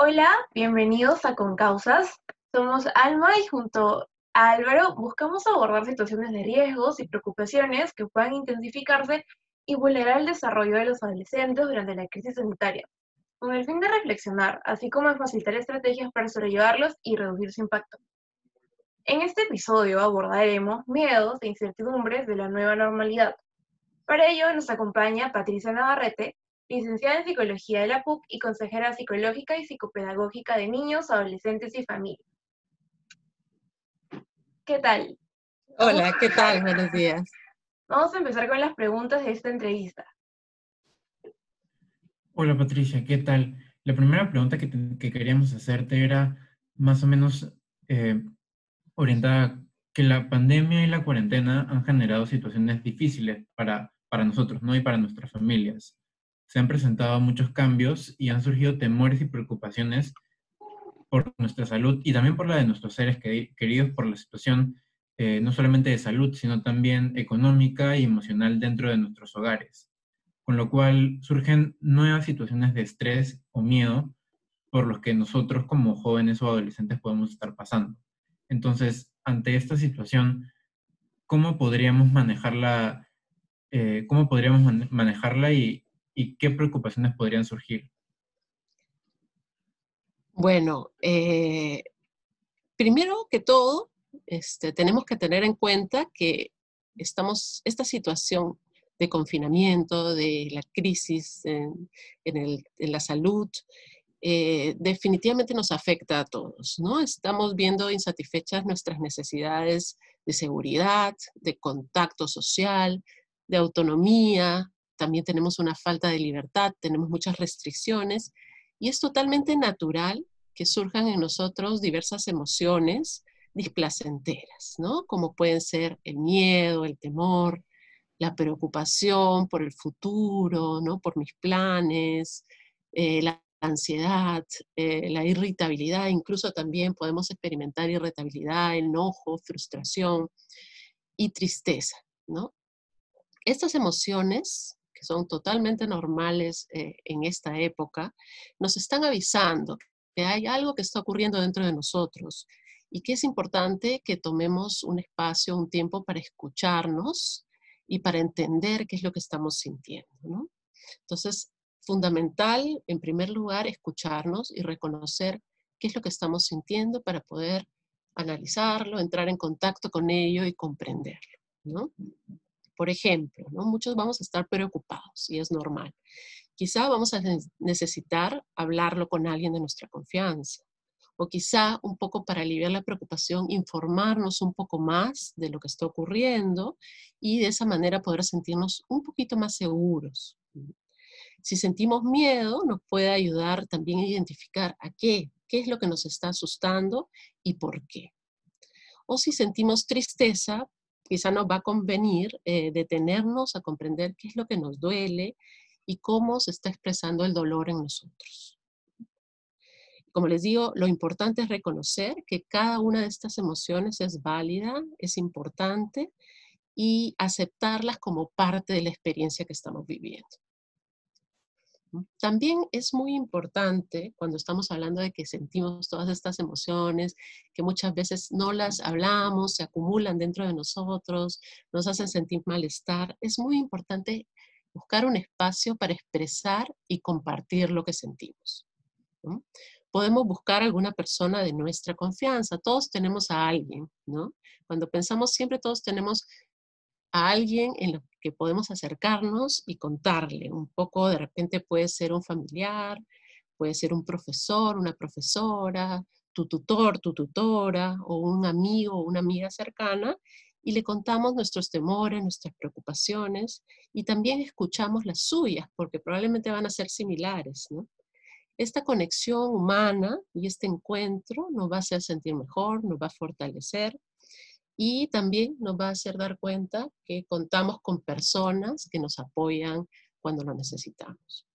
Hola, bienvenidos a Con Causas. Somos Alma y junto a Álvaro buscamos abordar situaciones de riesgos y preocupaciones que puedan intensificarse y vulnerar el desarrollo de los adolescentes durante la crisis sanitaria, con el fin de reflexionar, así como facilitar estrategias para sobrellevarlos y reducir su impacto. En este episodio abordaremos miedos e incertidumbres de la nueva normalidad. Para ello nos acompaña Patricia Navarrete, licenciada en Psicología de la PUC y consejera psicológica y psicopedagógica de niños, adolescentes y familias. ¿Qué tal? Hola, ¿qué tal? Buenos días. Vamos a empezar con las preguntas de esta entrevista. Hola Patricia, ¿qué tal? La primera pregunta que, queríamos hacerte era más o menos eh, orientada que la pandemia y la cuarentena han generado situaciones difíciles para, para nosotros, ¿no? Y para nuestras familias se han presentado muchos cambios y han surgido temores y preocupaciones por nuestra salud y también por la de nuestros seres queridos por la situación eh, no solamente de salud, sino también económica y emocional dentro de nuestros hogares. Con lo cual surgen nuevas situaciones de estrés o miedo por los que nosotros como jóvenes o adolescentes podemos estar pasando. Entonces, ante esta situación, ¿cómo podríamos manejarla, eh, cómo podríamos manejarla y, y qué preocupaciones podrían surgir? Bueno, eh, primero que todo, este, tenemos que tener en cuenta que estamos, esta situación de confinamiento, de la crisis en, la salud, eh, definitivamente nos afecta a todos, ¿no? Estamos viendo insatisfechas nuestras necesidades de seguridad, de contacto social, de autonomía, también tenemos una falta de libertad, tenemos muchas restricciones y es totalmente natural que surjan en nosotros diversas emociones displacenteras, ¿no? Como pueden ser el miedo, el temor, la preocupación por el futuro, ¿no? Por mis planes, eh, la ansiedad, eh, la irritabilidad, incluso también podemos experimentar irritabilidad, enojo, frustración y tristeza, ¿no? Estas emociones que son totalmente normales eh, en esta época, nos están avisando que hay algo que está ocurriendo dentro de nosotros y que es importante que tomemos un espacio, un tiempo para escucharnos y para entender qué es lo que estamos sintiendo. ¿no? Entonces, fundamental, en primer lugar, escucharnos y reconocer qué es lo que estamos sintiendo para poder analizarlo, entrar en contacto con ello y comprenderlo. ¿no? Por ejemplo, ¿no? muchos vamos a estar preocupados y es normal. Quizá vamos a necesitar hablarlo con alguien de nuestra confianza. O quizá un poco para aliviar la preocupación, informarnos un poco más de lo que está ocurriendo y de esa manera poder sentirnos un poquito más seguros. Si sentimos miedo, nos puede ayudar también a identificar a qué, qué es lo que nos está asustando y por qué. O si sentimos tristeza, quizá nos va a convenir eh, detenernos a comprender qué es lo que nos duele y cómo se está expresando el dolor en nosotros. Como les digo, lo importante es reconocer que cada una de estas emociones es válida, es importante y aceptarlas como parte de la experiencia que estamos viviendo. También es muy importante cuando estamos hablando de que sentimos todas estas emociones, que muchas veces no las hablamos, se acumulan dentro de nosotros, nos hacen sentir malestar. Es muy importante buscar un espacio para expresar y compartir lo que sentimos. Podemos buscar alguna persona de nuestra confianza. Todos tenemos a alguien, ¿no? Cuando pensamos siempre todos tenemos a alguien en lo que podemos acercarnos y contarle. Un poco, de repente puede ser un familiar, puede ser un profesor, una profesora, tu tutor, tu tutora, o un amigo o una amiga cercana, y le contamos nuestros temores, nuestras preocupaciones, y también escuchamos las suyas, porque probablemente van a ser similares, Esta conexión humana y este encuentro nos va a hacer sentir mejor, nos va a fortalecer y también nos va a hacer dar cuenta que contamos con personas que nos apoyan cuando lo necesitamos.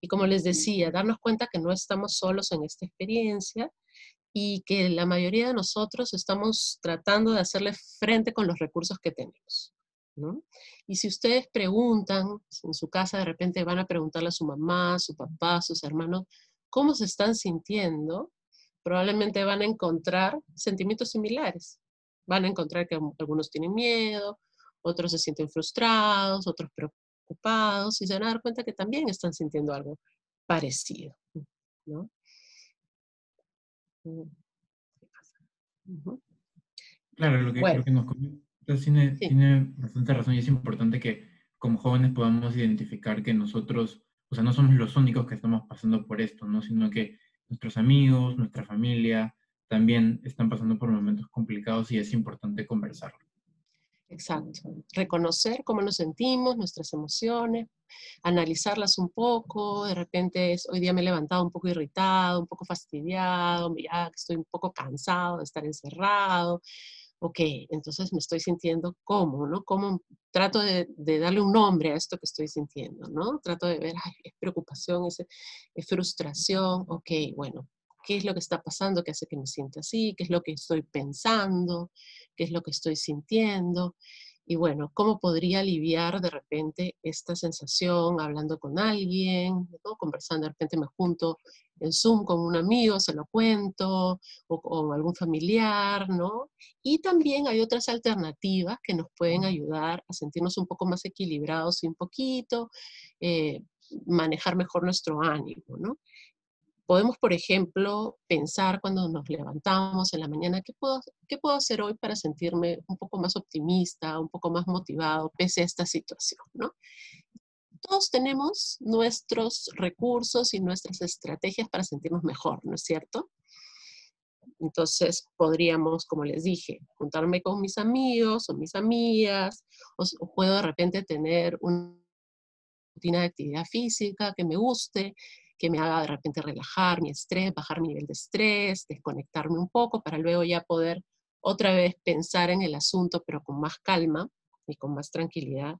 Y como les decía, darnos cuenta que no estamos solos en esta experiencia y que la mayoría de nosotros estamos tratando de hacerle frente con los recursos que tenemos. Y si ustedes preguntan, en su casa de repente van a preguntarle a su mamá, a su papá, a sus hermanos, cómo se están sintiendo, probablemente van a encontrar sentimientos similares. Van a encontrar que algunos tienen miedo, otros se sienten frustrados, otros preocupados, y se van a dar cuenta que también están sintiendo algo parecido. ¿no? Mm. Claro, lo que, nos comenta tiene, tiene bastante razón y es importante que como jóvenes podamos identificar que nosotros, o sea, no somos los únicos que estamos pasando por esto, ¿no? Sino que nuestros amigos, nuestra familia también están pasando por momentos complicados y es importante conversarlo. Exacto. Reconocer cómo nos sentimos, nuestras emociones, analizarlas un poco. De repente es, hoy día me he levantado un poco irritado, un poco fastidiado, ya estoy un poco cansado de estar encerrado. Ok, entonces me estoy sintiendo cómo, ¿no? Cómo trato de, darle un nombre a esto que estoy sintiendo, ¿no? Trato de ver, ay, es preocupación, es, es frustración. Ok, bueno, qué es lo que está pasando que hace que me sienta así, qué es lo que estoy pensando, qué es lo que estoy sintiendo. Y bueno, ¿cómo podría aliviar de repente esta sensación hablando con alguien, conversando? De repente me junto en Zoom con un amigo, se lo cuento, o con algún familiar, ¿no? Y también hay otras alternativas que nos pueden ayudar a sentirnos un poco más equilibrados y un poquito, eh, manejar mejor nuestro ánimo, ¿no? Podemos, por ejemplo, pensar cuando nos levantamos en la mañana, ¿qué puedo, ¿qué puedo hacer hoy para sentirme un poco más optimista, un poco más motivado pese a esta situación? ¿no? Todos tenemos nuestros recursos y nuestras estrategias para sentirnos mejor, ¿no es cierto? Entonces podríamos, como les dije, juntarme con mis amigos o mis amigas, o, o puedo de repente tener una rutina de actividad física que me guste, que me haga de repente relajar mi estrés, bajar mi nivel de estrés, desconectarme un poco para luego ya poder otra vez pensar en el asunto, pero con más calma y con más tranquilidad.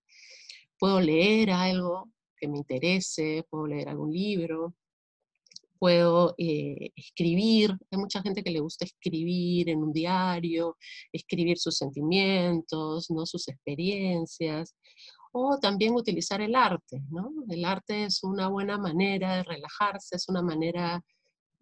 Puedo leer algo que me interese, puedo leer algún libro, puedo eh, escribir. Hay mucha gente que le gusta escribir en un diario, escribir sus sentimientos, ¿no? sus experiencias o también utilizar el arte, ¿no? El arte es una buena manera de relajarse, es una manera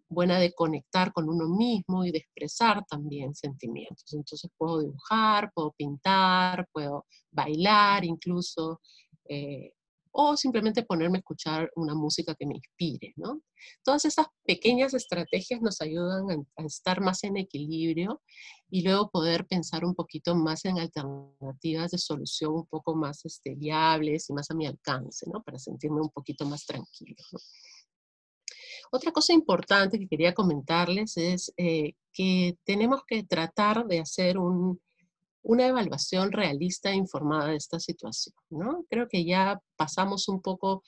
buena de conectar con uno mismo y de expresar también sentimientos. Entonces puedo dibujar, puedo pintar, puedo bailar incluso, eh, o simplemente ponerme a escuchar una música que me inspire, ¿no? Todas esas pequeñas estrategias nos ayudan a, estar más en equilibrio y luego poder pensar un poquito más en alternativas de solución un poco más este, viables y más a mi alcance, ¿no? Para sentirme un poquito más tranquilo, Otra cosa importante que quería comentarles es eh, que tenemos que tratar de hacer un, una evaluación realista e informada de esta situación. ¿no? Creo que ya pasamos un poco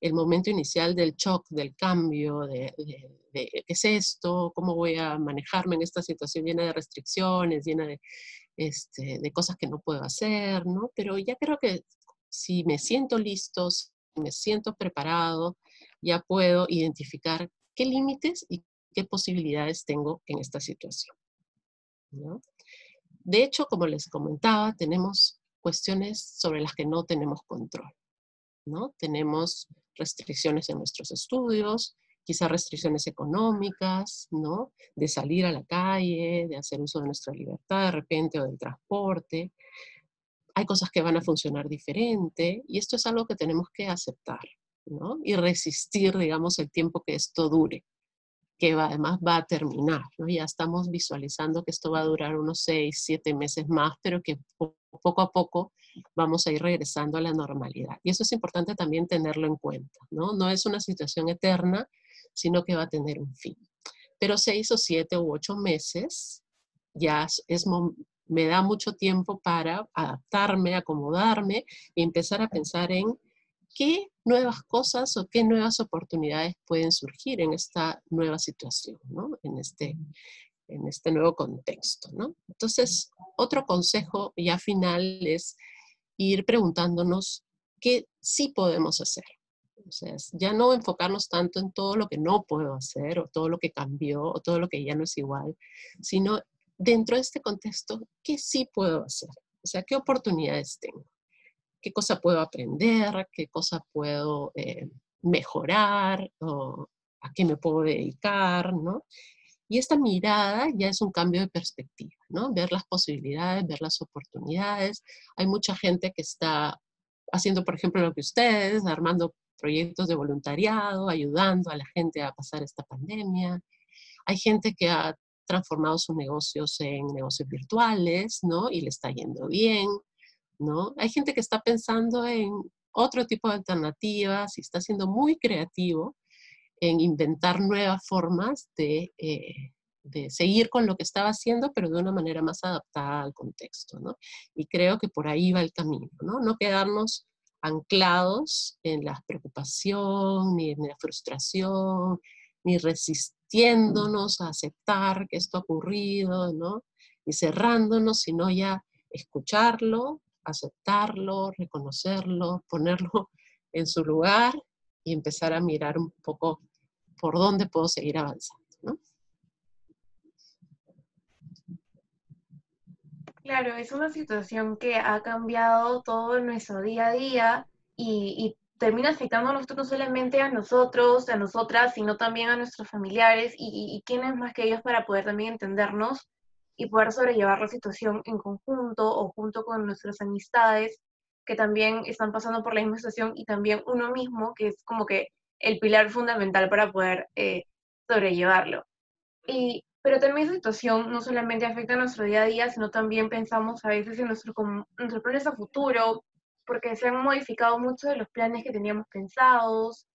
el momento inicial del shock, del cambio, de, qué es esto, cómo voy a manejarme en esta situación llena de restricciones, llena de, este, de cosas que no puedo hacer, ¿no? Pero ya creo que si me siento listo, si me siento preparado, ya puedo identificar qué límites y qué posibilidades tengo en esta situación. ¿no? De hecho, como les comentaba, tenemos cuestiones sobre las que no tenemos control. ¿no? Tenemos restricciones en nuestros estudios, quizás restricciones económicas, ¿no? De salir a la calle, de hacer uso de nuestra libertad de repente o del transporte. Hay cosas que van a funcionar diferente y esto es algo que tenemos que aceptar, ¿no? Y resistir, digamos, el tiempo que esto dure que además va a terminar. ¿no? Ya estamos visualizando que esto va a durar unos seis, siete meses más, pero que poco a poco vamos a ir regresando a la normalidad. Y eso es importante también tenerlo en cuenta. No, no es una situación eterna, sino que va a tener un fin. Pero seis o siete u ocho meses ya es, me da mucho tiempo para adaptarme, acomodarme y empezar a pensar en qué nuevas cosas o qué nuevas oportunidades pueden surgir en esta nueva situación, ¿no? en, este, en este nuevo contexto. ¿no? Entonces, otro consejo ya final es ir preguntándonos qué sí podemos hacer. O sea, ya no enfocarnos tanto en todo lo que no puedo hacer o todo lo que cambió o todo lo que ya no es igual, sino dentro de este contexto, ¿qué sí puedo hacer? O sea, ¿qué oportunidades tengo? Qué cosa puedo aprender, qué cosa puedo eh, mejorar o a qué me puedo dedicar, ¿no? Y esta mirada ya es un cambio de perspectiva, ¿no? Ver las posibilidades, ver las oportunidades. Hay mucha gente que está haciendo, por ejemplo, lo que ustedes, armando proyectos de voluntariado, ayudando a la gente a pasar esta pandemia. Hay gente que ha transformado sus negocios en negocios virtuales, ¿no? Y le está yendo bien, ¿no? Hay gente que está pensando en otro tipo de alternativas y está siendo muy creativo en inventar nuevas formas de, eh, de, seguir con lo que estaba haciendo, pero de una manera más adaptada al contexto, ¿no? Y creo que por ahí va el camino, ¿no? No quedarnos anclados en la preocupación, ni en la frustración, ni resistiéndonos a aceptar que esto ha ocurrido, ¿no? Ni cerrándonos, sino ya escucharlo, aceptarlo, reconocerlo, ponerlo en su lugar y empezar a mirar un poco por dónde puedo seguir avanzando. ¿no? Claro, es una situación que ha cambiado todo nuestro día a día y, termina afectando no solamente a nosotros, a nosotras, sino también a nuestros familiares y, y quiénes más que ellos para poder también entendernos y poder sobrellevar la situación en conjunto o junto con nuestras amistades que también están pasando por la misma situación y también uno mismo, que es como que el pilar fundamental para poder eh, sobrellevarlo. Y, pero también esa situación no solamente afecta a nuestro día a día, sino también pensamos a veces en nuestro, nuestros planes a futuro, porque se han modificado muchos de los planes que teníamos pensados,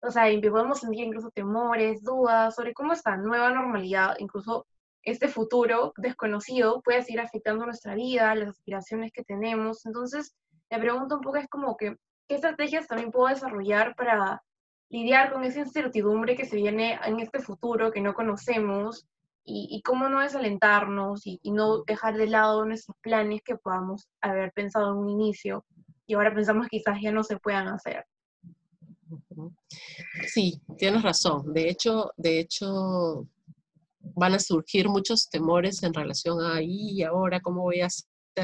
o sea, podemos sentir incluso temores, dudas sobre cómo esta nueva normalidad, incluso este futuro desconocido, puede seguir afectando nuestra vida, las aspiraciones que tenemos. Entonces, la pregunta un poco es como que, ¿qué estrategias también puedo desarrollar para lidiar con esa incertidumbre que se viene en este futuro que no conocemos y, cómo no desalentarnos y, y, no dejar de lado nuestros planes que podamos haber pensado en un inicio y ahora pensamos quizás ya no se puedan hacer. Sí, tienes razón. De hecho, de hecho, van a surgir muchos temores en relación a y ahora cómo voy a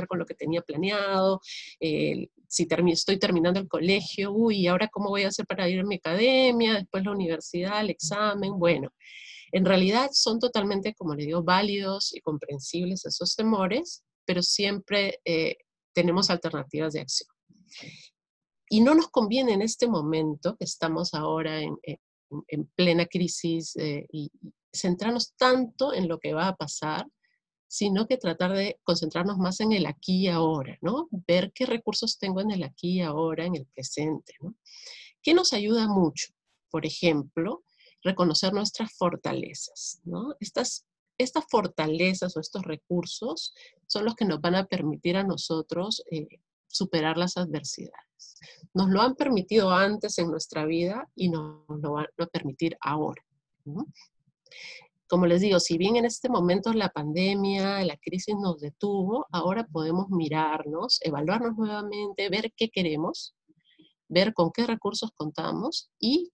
con lo que tenía planeado, eh, si estoy terminando el colegio, uy, ahora cómo voy a hacer para ir a mi academia, después la universidad, el examen, bueno. En realidad son totalmente, como le digo, válidos y comprensibles esos temores, pero siempre eh, tenemos alternativas de acción. Y no nos conviene en este momento, que estamos ahora en, plena crisis, eh, y centrarnos tanto en lo que va a pasar, sino que tratar de concentrarnos más en el aquí y ahora, ¿no? Ver qué recursos tengo en el aquí y ahora, en el presente, ¿no? ¿Qué nos ayuda mucho? Por ejemplo, reconocer nuestras fortalezas, ¿no? Estas, estas fortalezas o estos recursos son los que nos van a permitir a nosotros eh, superar las adversidades. Nos lo han permitido antes en nuestra vida y nos lo van a permitir ahora. ¿no? Como les digo, si bien en este momento la pandemia, la crisis nos detuvo, ahora podemos mirarnos, evaluarnos nuevamente, ver qué queremos, ver con qué recursos contamos y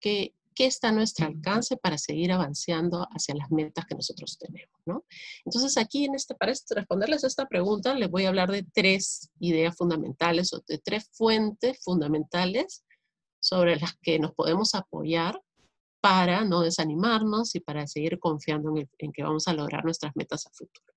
qué, qué está a nuestro alcance para seguir avanzando hacia las metas que nosotros tenemos. ¿no? Entonces aquí, en este, para responderles a esta pregunta, les voy a hablar de tres ideas fundamentales o de tres fuentes fundamentales sobre las que nos podemos apoyar para no desanimarnos y para seguir confiando en, que vamos a lograr nuestras metas a futuro.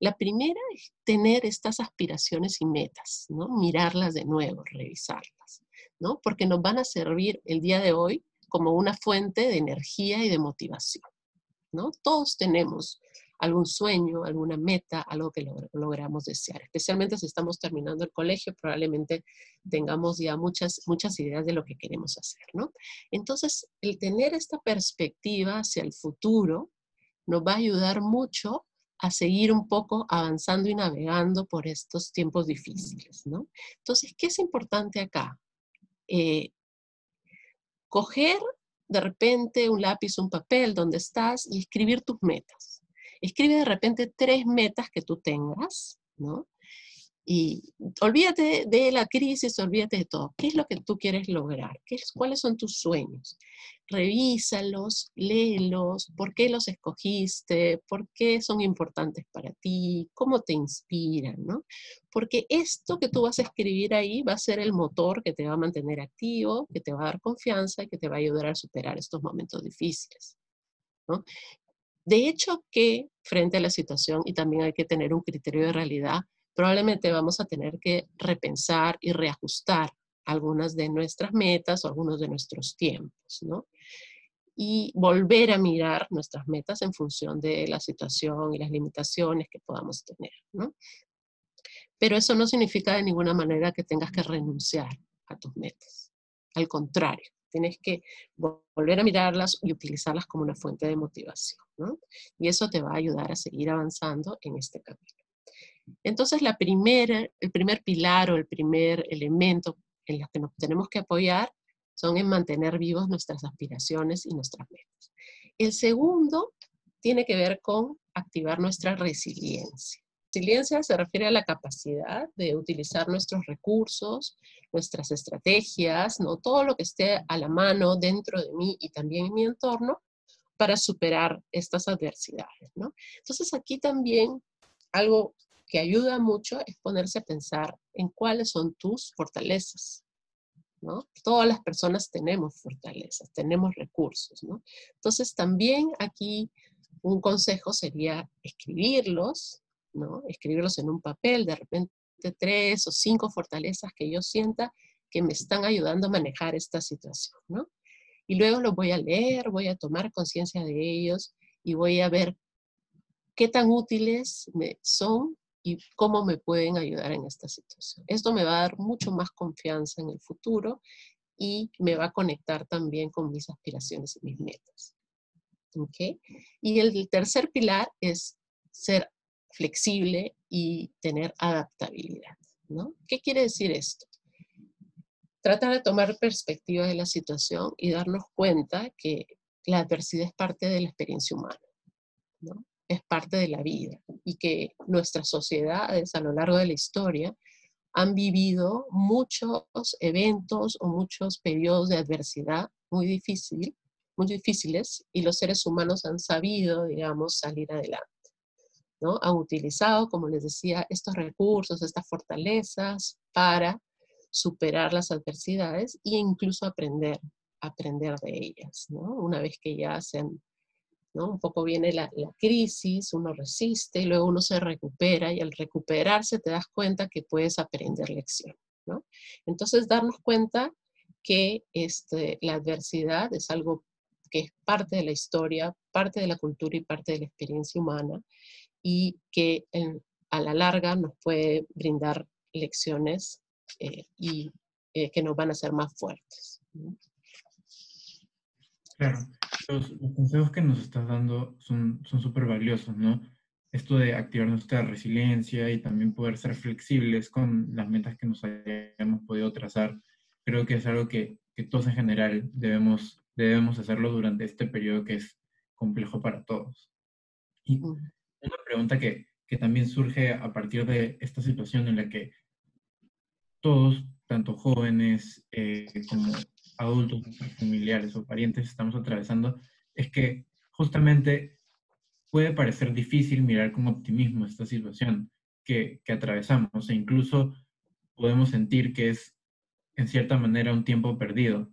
La primera es tener estas aspiraciones y metas, ¿no? Mirarlas de nuevo, revisarlas, ¿no? Porque nos van a servir el día de hoy como una fuente de energía y de motivación, ¿no? Todos tenemos algún sueño, alguna meta, algo que logramos desear. Especialmente si estamos terminando el colegio, probablemente tengamos ya muchas, muchas ideas de lo que queremos hacer, ¿no? Entonces, el tener esta perspectiva hacia el futuro nos va a ayudar mucho a seguir un poco avanzando y navegando por estos tiempos difíciles, ¿no? Entonces, ¿qué es importante acá? Eh, coger de repente un lápiz, un papel donde estás y escribir tus metas. Escribe de repente tres metas que tú tengas, ¿no? Y olvídate de la crisis, olvídate de todo. ¿Qué es lo que tú quieres lograr? ¿Qué ¿Cuáles son tus sueños? Revísalos, léelos, por qué los escogiste, por qué son importantes para ti, cómo te inspiran, ¿no? Porque esto que tú vas a escribir ahí va a ser el motor que te va a mantener activo, que te va a dar confianza y que te va a ayudar a superar estos momentos difíciles. ¿no? De hecho que frente a la situación, y también hay que tener un criterio de realidad, probablemente vamos a tener que repensar y reajustar algunas de nuestras metas o algunos de nuestros tiempos, ¿no? Y volver a mirar nuestras metas en función de la situación y las limitaciones que podamos tener, ¿no? Pero eso no significa de ninguna manera que tengas que renunciar a tus metas. Al contrario, tienes que volver a mirarlas y utilizarlas como una fuente de motivación, ¿no? Y eso te va a ayudar a seguir avanzando en este camino. Entonces, la primera, el primer pilar o el primer elemento en los que nos tenemos que apoyar son en mantener vivos nuestras aspiraciones y nuestras metas. El segundo tiene que ver con activar nuestra resiliencia. Resiliencia se refiere a la capacidad de utilizar nuestros recursos, nuestras estrategias, ¿no? todo lo que esté a la mano dentro de mí y también en mi entorno para superar estas adversidades. ¿no? Entonces aquí también algo que ayuda mucho es ponerse a pensar en cuáles son tus fortalezas. ¿no? Todas las personas tenemos fortalezas, tenemos recursos. ¿no? Entonces también aquí un consejo sería escribirlos, ¿no? escribirlos en un papel, de repente tres o cinco fortalezas que yo sienta que me están ayudando a manejar esta situación. ¿no? Y luego los voy a leer, voy a tomar conciencia de ellos y voy a ver qué tan útiles me son y cómo me pueden ayudar en esta situación. Esto me va a dar mucho más confianza en el futuro y me va a conectar también con mis aspiraciones y mis metas. ¿Okay? Y el tercer pilar es ser flexible y tener adaptabilidad. ¿no? ¿Qué quiere decir esto? Tratar de tomar perspectiva de la situación y darnos cuenta que la adversidad es parte de la experiencia humana. es parte de la vida y que nuestras sociedades a lo largo de la historia han vivido muchos eventos o muchos periodos de adversidad muy, difícil, muy difíciles y los seres humanos han sabido, digamos, salir adelante. ¿No? Han utilizado, como les decía, estos recursos, estas fortalezas para superar las adversidades e incluso aprender, aprender de ellas. ¿no? Una vez que ya se han un poco viene la, crisis, uno resiste y luego uno se recupera y al recuperarse te das cuenta que puedes aprender lección, Entonces darnos cuenta que este, la adversidad es algo que es parte de la historia, parte de la cultura y parte de la experiencia humana y que a la larga nos puede brindar lecciones eh, y eh, que nos van a hacer más fuertes. Claro los, consejos que nos estás dando son súper valiosos, ¿no? Esto de activar nuestra resiliencia y también poder ser flexibles con las metas que nos hayamos podido trazar, creo que es algo que, que todos en general debemos, debemos hacerlo durante este periodo que es complejo para todos. Y una pregunta que, que también surge a partir de esta situación en la que todos, tanto jóvenes eh, como adultos, familiares o parientes estamos atravesando, es que justamente puede parecer difícil mirar con optimismo esta situación que, que atravesamos e incluso podemos sentir que es en cierta manera un tiempo perdido.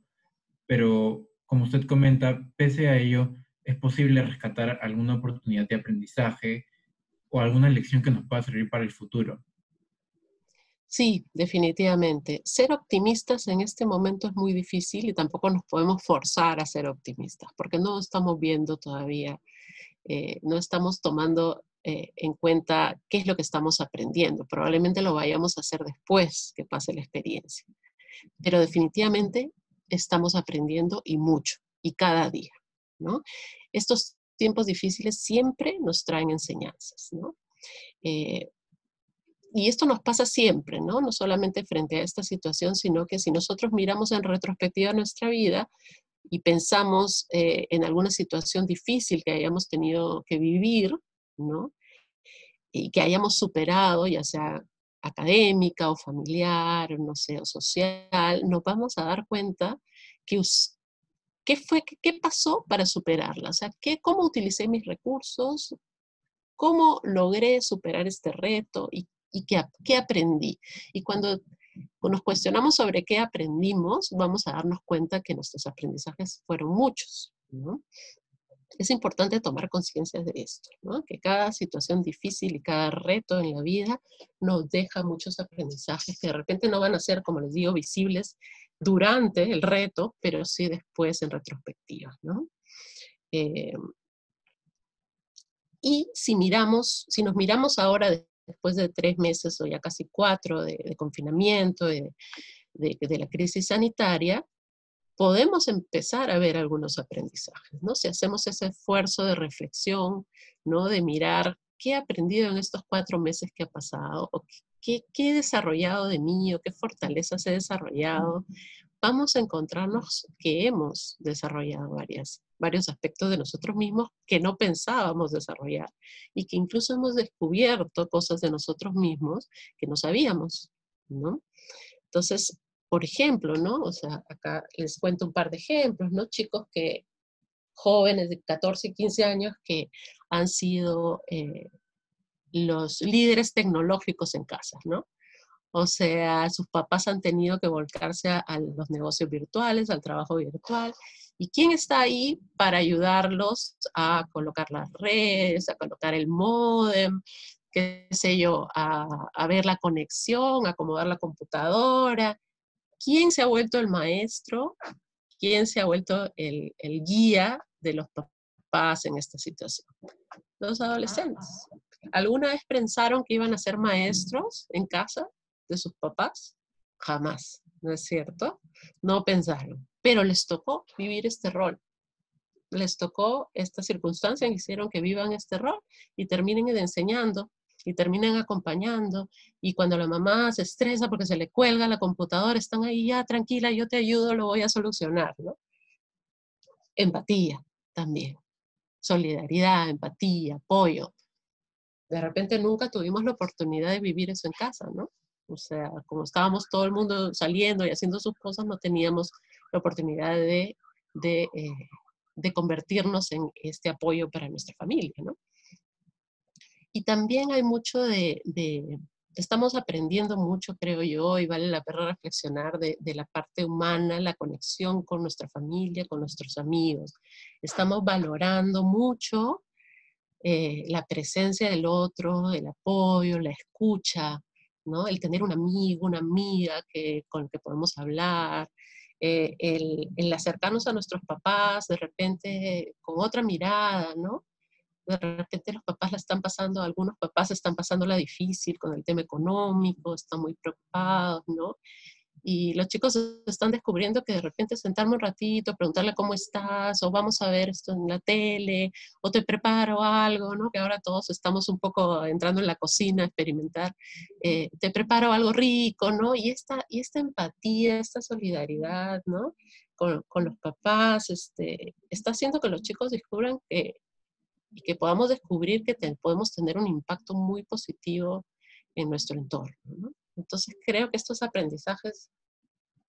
Pero como usted comenta, pese a ello, es posible rescatar alguna oportunidad de aprendizaje o alguna lección que nos pueda servir para el futuro. Sí, definitivamente. Ser optimistas en este momento es muy difícil y tampoco nos podemos forzar a ser optimistas porque no estamos viendo todavía, eh, no estamos tomando eh, en cuenta qué es lo que estamos aprendiendo. Probablemente lo vayamos a hacer después que pase la experiencia. Pero definitivamente estamos aprendiendo y mucho, y cada día, ¿no? Estos tiempos difíciles siempre nos traen enseñanzas, ¿no? Eh, y esto nos pasa siempre, ¿no? No solamente frente a esta situación, sino que si nosotros miramos en retrospectiva nuestra vida y pensamos eh, en alguna situación difícil que hayamos tenido que vivir, ¿no? Y que hayamos superado, ya sea académica o familiar, no sé, o social, nos vamos a dar cuenta que qué fue, qué pasó para superarla, o sea, qué, cómo utilicé mis recursos, cómo logré superar este reto y, qué, qué aprendí. Y cuando nos cuestionamos sobre qué aprendimos, vamos a darnos cuenta que nuestros aprendizajes fueron muchos. ¿no? es importante tomar conciencia de esto, ¿no? que cada situación difícil y cada reto en la vida nos deja muchos aprendizajes que de repente no van a ser, como les digo, visibles durante el reto, pero sí después en retrospectiva. ¿no? Eh, y si miramos, si nos miramos ahora después de tres meses o ya casi cuatro de, confinamiento, de, de la crisis sanitaria, podemos empezar a ver algunos aprendizajes, ¿no? Si hacemos ese esfuerzo de reflexión, ¿no? De mirar qué he aprendido en estos cuatro meses que ha pasado, o qué, qué he desarrollado de mí, o qué fortalezas he desarrollado, vamos a encontrarnos que hemos desarrollado varias, varios aspectos de nosotros mismos que no pensábamos desarrollar y que incluso hemos descubierto cosas de nosotros mismos que no sabíamos, ¿no? Entonces, por ejemplo, ¿no? O sea, acá les cuento un par de ejemplos, ¿no? Chicos que, jóvenes de 14 y 15 años que han sido eh, los líderes tecnológicos en casa, ¿no? O sea, sus papás han tenido que volcarse a, los negocios virtuales, al trabajo virtual. ¿Y quién está ahí para ayudarlos a colocar las redes, a colocar el modem, qué sé yo, a, a ver la conexión, a acomodar la computadora? ¿quién se ha vuelto el maestro? ¿Quién se ha vuelto el, guía de los papás en esta situación? Los adolescentes. ¿Alguna vez pensaron que iban a ser maestros en casa de sus papás? Jamás, ¿no es cierto? No pensaron, pero les tocó vivir este rol. Les tocó esta circunstancia, hicieron que vivan este rol y terminen enseñando y terminan acompañando y cuando la mamá se estresa porque se le cuelga la computadora, están ahí ya tranquila, yo te ayudo, lo voy a solucionar, ¿no? Empatía también, solidaridad, empatía, apoyo. De repente nunca tuvimos la oportunidad de vivir eso en casa, ¿no? O sea, como estábamos todo el mundo saliendo y haciendo sus cosas, no teníamos la oportunidad de, de, eh, de convertirnos en este apoyo para nuestra familia, ¿no? Y también hay mucho de, estamos aprendiendo mucho, creo yo, y vale la pena reflexionar de, la parte humana, la conexión con nuestra familia, con nuestros amigos. Estamos valorando mucho eh, la presencia del otro, el apoyo, la escucha, ¿no? El tener un amigo, una amiga que, con el que podemos hablar, eh, el, el, acercarnos a nuestros papás de repente con otra mirada, ¿no? de repente los papás la están pasando, algunos papás están pasando la difícil con el tema económico, están muy preocupados, ¿no? Y los chicos están descubriendo que de repente sentarme un ratito, preguntarle cómo estás, o vamos a ver esto en la tele, o te preparo algo, ¿no? Que ahora todos estamos un poco entrando en la cocina a experimentar, eh, te preparo algo rico, ¿no? Y esta, y esta empatía, esta solidaridad, ¿no? Con, con los papás, este, está haciendo que los chicos descubran que y que podamos descubrir que podemos tener un impacto muy positivo en nuestro entorno. Entonces creo que estos aprendizajes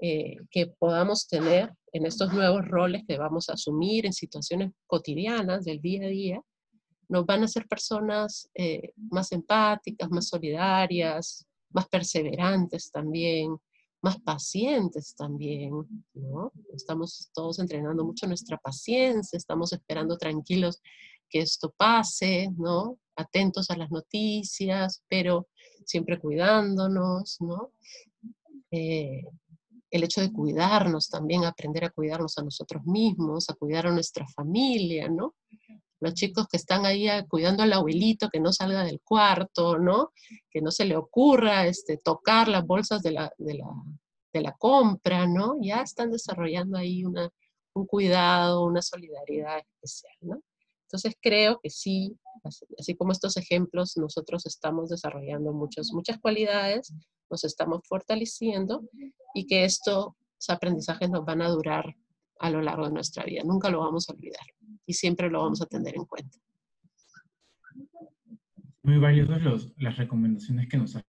eh, que podamos tener en estos nuevos roles que vamos a asumir en situaciones cotidianas del día a día, nos van a hacer personas eh, más empáticas, más solidarias, más perseverantes también, más pacientes también, ¿no? Estamos todos entrenando mucho nuestra paciencia, estamos esperando tranquilos que esto pase, ¿no? Atentos a las noticias, pero siempre cuidándonos, ¿no? Eh, el hecho de cuidarnos también, aprender a cuidarnos a nosotros mismos, a cuidar a nuestra familia, ¿no? Los chicos que están ahí ah, cuidando al abuelito, que no salga del cuarto, ¿no? Que no se le ocurra este, tocar las bolsas de la, de la, de la compra, ¿no? Ya están desarrollando ahí una, un cuidado, una solidaridad especial, ¿no? Entonces creo que sí, así, como estos ejemplos, nosotros estamos desarrollando muchas, muchas cualidades, nos estamos fortaleciendo y que estos aprendizajes nos van a durar a lo largo de nuestra vida. Nunca lo vamos a olvidar y siempre lo vamos a tener en cuenta. Muy valiosas las recomendaciones que nos has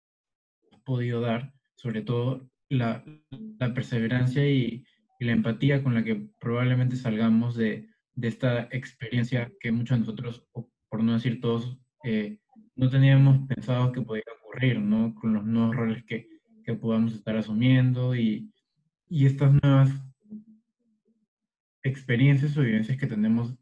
podido dar, sobre todo la, perseverancia y, la empatía con la que probablemente salgamos de, esta experiencia que muchos de nosotros, por no decir todos, eh, no teníamos pensado que podía ocurrir, Con los nuevos roles que, que podamos estar asumiendo y, y estas nuevas experiencias o vivencias que tenemos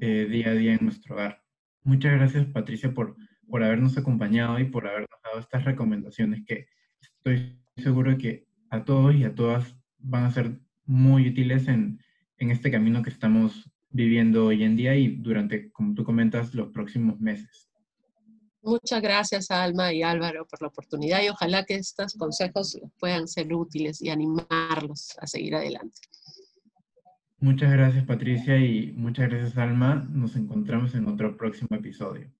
eh, día a día en nuestro hogar. Muchas gracias, Patricia, por, por habernos acompañado y por habernos dado estas recomendaciones que estoy seguro que a todos y a todas van a ser muy útiles en, en este camino que estamos viviendo hoy en día y durante, como tú comentas, los próximos meses. Muchas gracias, Alma y Álvaro, por la oportunidad y ojalá que estos consejos puedan ser útiles y animarlos a seguir adelante. Muchas gracias, Patricia, y muchas gracias, Alma. Nos encontramos en otro próximo episodio.